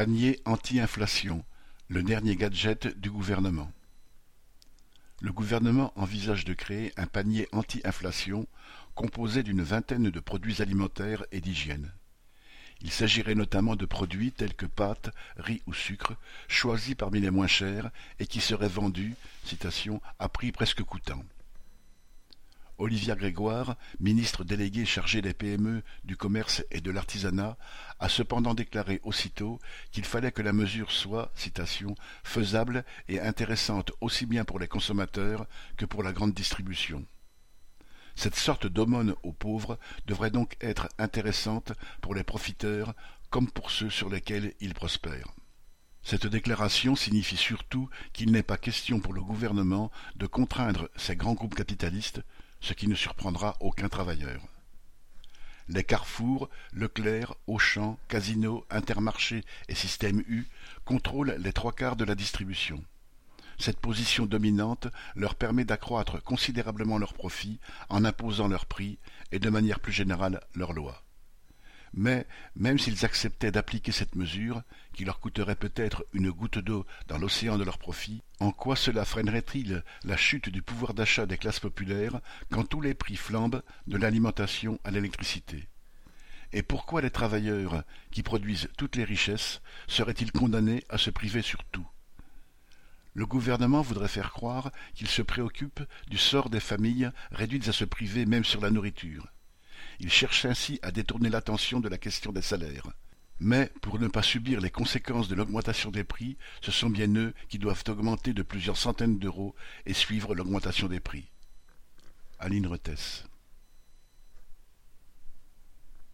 Panier anti-inflation, le dernier gadget du gouvernement. Le gouvernement envisage de créer un panier anti-inflation composé d'une vingtaine de produits alimentaires et d'hygiène. Il s'agirait notamment de produits tels que pâtes, riz ou sucre, choisis parmi les moins chers et qui seraient vendus, à prix presque coûtant. Olivia Grégoire, ministre déléguée chargée des PME, du commerce et de l'artisanat, a cependant déclaré aussitôt qu'il fallait que la mesure soit, citation, faisable et intéressante aussi bien pour les consommateurs que pour la grande distribution. Cette sorte d'aumône aux pauvres devrait donc être intéressante pour les profiteurs comme pour ceux sur lesquels ils prospèrent. Cette déclaration signifie surtout qu'il n'est pas question pour le gouvernement de contraindre ces grands groupes capitalistes, ce qui ne surprendra aucun travailleur. Les Carrefour, Leclerc, Auchan, Casino, Intermarché et Système U contrôlent les trois quarts de la distribution. Cette position dominante leur permet d'accroître considérablement leurs profits en imposant leurs prix et de manière plus générale leurs lois. Mais, même s'ils acceptaient d'appliquer cette mesure, qui leur coûterait peut-être une goutte d'eau dans l'océan de leurs profits, en quoi cela freinerait-il la chute du pouvoir d'achat des classes populaires quand tous les prix flambent, de l'alimentation à l'électricité? Et pourquoi les travailleurs, qui produisent toutes les richesses, seraient-ils condamnés à se priver sur tout? Le gouvernement voudrait faire croire qu'il se préoccupe du sort des familles réduites à se priver même sur la nourriture. Il cherche ainsi à détourner l'attention de la question des salaires. Mais, pour ne pas subir les conséquences de l'augmentation des prix, ce sont bien eux qui doivent augmenter de plusieurs centaines d'euros et suivre l'augmentation des prix. Aline.